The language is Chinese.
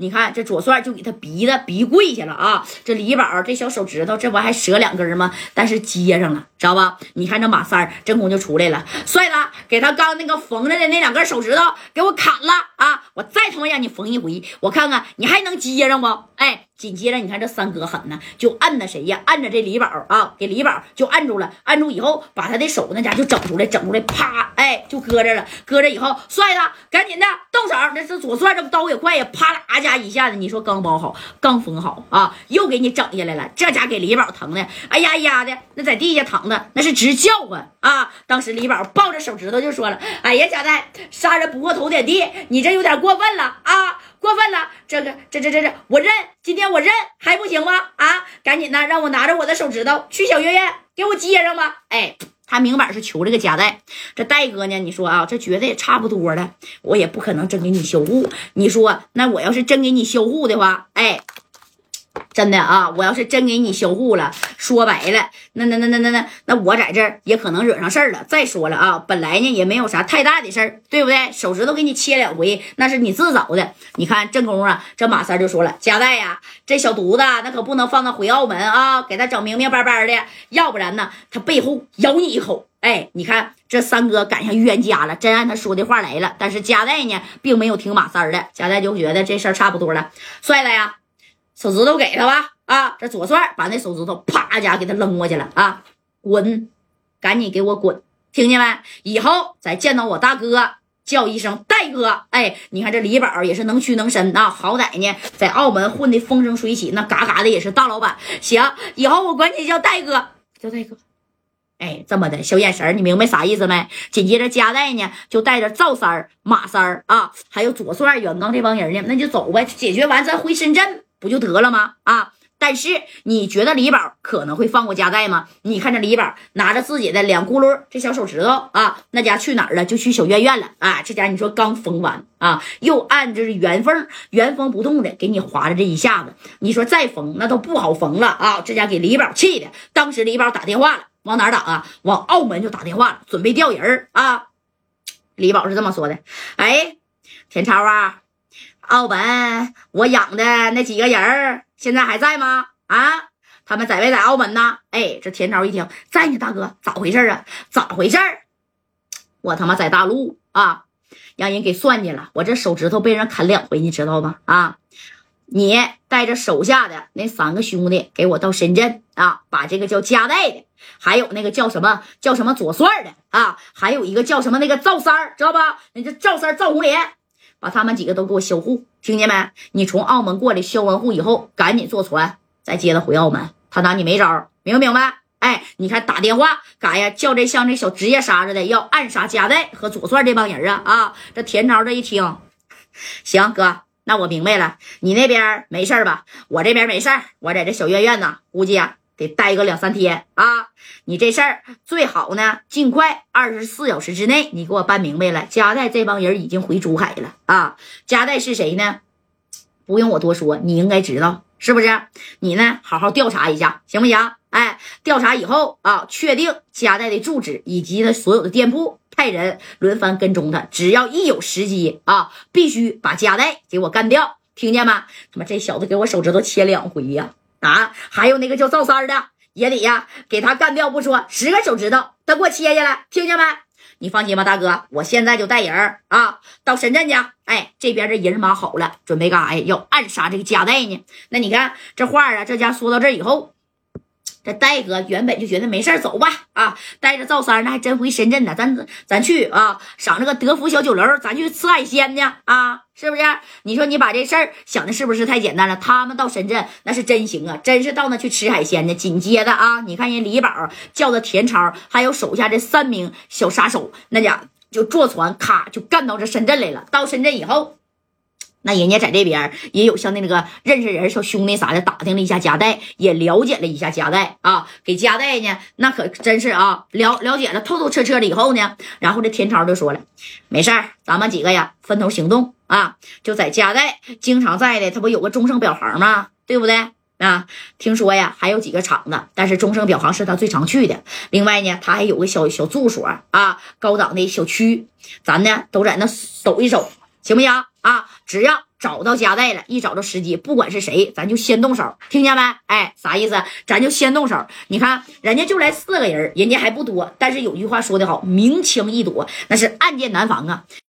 你看这左帅就给他逼的逼跪下了啊！这李宝这小手指头，这不还折两根吗？但是接上了，知道吧？你看这马三真功就出来了，帅子，给他刚那个缝着的那两根手指头给我砍了啊！我再他妈让你缝一回，我看看你还能接上不？哎。紧接着，你看这三哥狠呢，就按着谁呀？按着这李宝啊，给李宝就按住了。按住以后，把他的手那家就整出来，整出来，啪，哎，就搁这了。搁这以后，帅子，赶紧的动手。那是左帅，这刀也快呀，啪啦家一下子，你说刚包好，刚缝好啊，又给你整下来了。这家给李宝疼的，哎呀呀的，那在地下躺的那是直叫唤啊。当时李宝抱着手指头就说了：“哎呀，贾代，杀人不过头点地，你这有点过分了啊。”过分了，这个这这这这，我认，今天我认还不行吗？啊，赶紧的，让我拿着我的手指头去小院院给我接上吧。哎，他明摆是求这个夹带，这戴哥呢？你说啊，这觉得也差不多了，我也不可能真给你修护。你说，那我要是真给你修护的话，哎。真的啊！我要是真给你销户了，说白了，那那那那那那那我在这也可能惹上事儿了。再说了啊，本来呢也没有啥太大的事儿，对不对？手指头给你切两回，那是你自找的。你看正宫啊，这马三就说了：“贾代呀，这小犊子那可不能放他回澳门啊，给他整明明白白的，要不然呢，他背后咬你一口。”哎，你看这三哥赶上冤家了，真按他说的话来了。但是贾代呢，并没有听马三的，贾代就觉得这事儿差不多了，帅了呀。手指头给他吧，啊！这左帅把那手指头啪家给他扔过去了啊！滚，赶紧给我滚！听见没？以后再见到我大哥，叫一声戴哥。哎，你看这李宝也是能屈能伸啊，好歹呢在澳门混的风生水起，那嘎嘎的也是大老板。行，以后我管你叫戴哥，叫戴哥。哎，这么的小眼神你明白啥意思没？紧接着加代呢就带着赵三、马三啊，还有左帅、远刚这帮人呢，那就走呗，解决完咱回深圳。不就得了吗？啊！但是你觉得李宝可能会放过加代吗？你看这李宝拿着自己的两轱辘这小手指头啊，那家去哪儿了？就去小院院了啊！这家你说刚缝完啊，又按着原缝原封不动的给你划了这一下子，你说再缝那都不好缝了啊！这家给李宝气的，当时李宝打电话了，往哪打啊？往澳门就打电话了，准备调人啊！李宝是这么说的：“哎，田超啊。”澳门，我养的那几个人儿现在还在吗？啊，他们在没在澳门呢？哎，这田超一听在呢，大哥，咋回事啊？咋回事？我他妈在大陆啊，让人给算计了，我这手指头被人砍两回，你知道吗？啊，你带着手下的那三个兄弟给我到深圳啊，把这个叫加代的，还有那个叫什么叫什么左帅的啊，还有一个叫什么那个赵三儿，知道吧？那这赵三赵红莲。把他们几个都给我销户，听见没？你从澳门过来销完户以后，赶紧坐船再接他回澳门。他拿你没招，明不明白？哎，你看打电话干呀？叫这像这小职业杀似的，要暗杀加代和左帅这帮人啊啊！这田超这一听，行哥，那我明白了。你那边没事吧？我这边没事我在这小院院呢，估计啊。得待个两三天啊！你这事儿最好呢，尽快二十四小时之内，你给我办明白了。加代这帮人已经回珠海了啊！加代是谁呢？不用我多说，你应该知道，是不是？你呢，好好调查一下，行不行？哎，调查以后啊，确定加代的住址以及他所有的店铺，派人轮番跟踪他。只要一有时机啊，必须把加代给我干掉，听见吗？他妈这小子给我手指头切两回呀！啊还有那个叫赵三的，也得呀，给他干掉不说，十个手指头都给我切下来，听见没？你放心吧，大哥，我现在就带人啊，到深圳去。哎，这边这人马好了，准备干啥呀？要暗杀这个加代呢。那你看这话啊，这家说到这以后。这戴哥原本就觉得没事走吧，啊，带着赵三那还真回深圳呢，咱咱去啊，上那个德福小酒楼，咱去吃海鲜呢，啊，是不是？你说你把这事儿想的是不是太简单了？他们到深圳那是真行啊，真是到那去吃海鲜呢。紧接着啊，你看人李宝叫的田超，还有手下这三名小杀手，那家就坐船咔就干到这深圳来了。到深圳以后。那人家在这边也有像那个认识人小兄弟啥的，打听了一下家代，也了解了一下家代啊，给家代呢，那可真是啊，了了解了透透彻彻了以后呢，然后这田超就说了，没事儿，咱们几个呀分头行动啊，就在家代经常在的，他不有个中盛表行吗？对不对啊？听说呀还有几个厂子，但是中盛表行是他最常去的。另外呢，他还有个小小住所啊，高档的小区，咱呢都在那走一走。行不行啊？只要找到夹带了，一找到时机，不管是谁，咱就先动手，听见没？哎，啥意思？咱就先动手。你看，人家就来四个人，人家还不多，但是有句话说得好，明枪易躲，那是暗箭难防啊。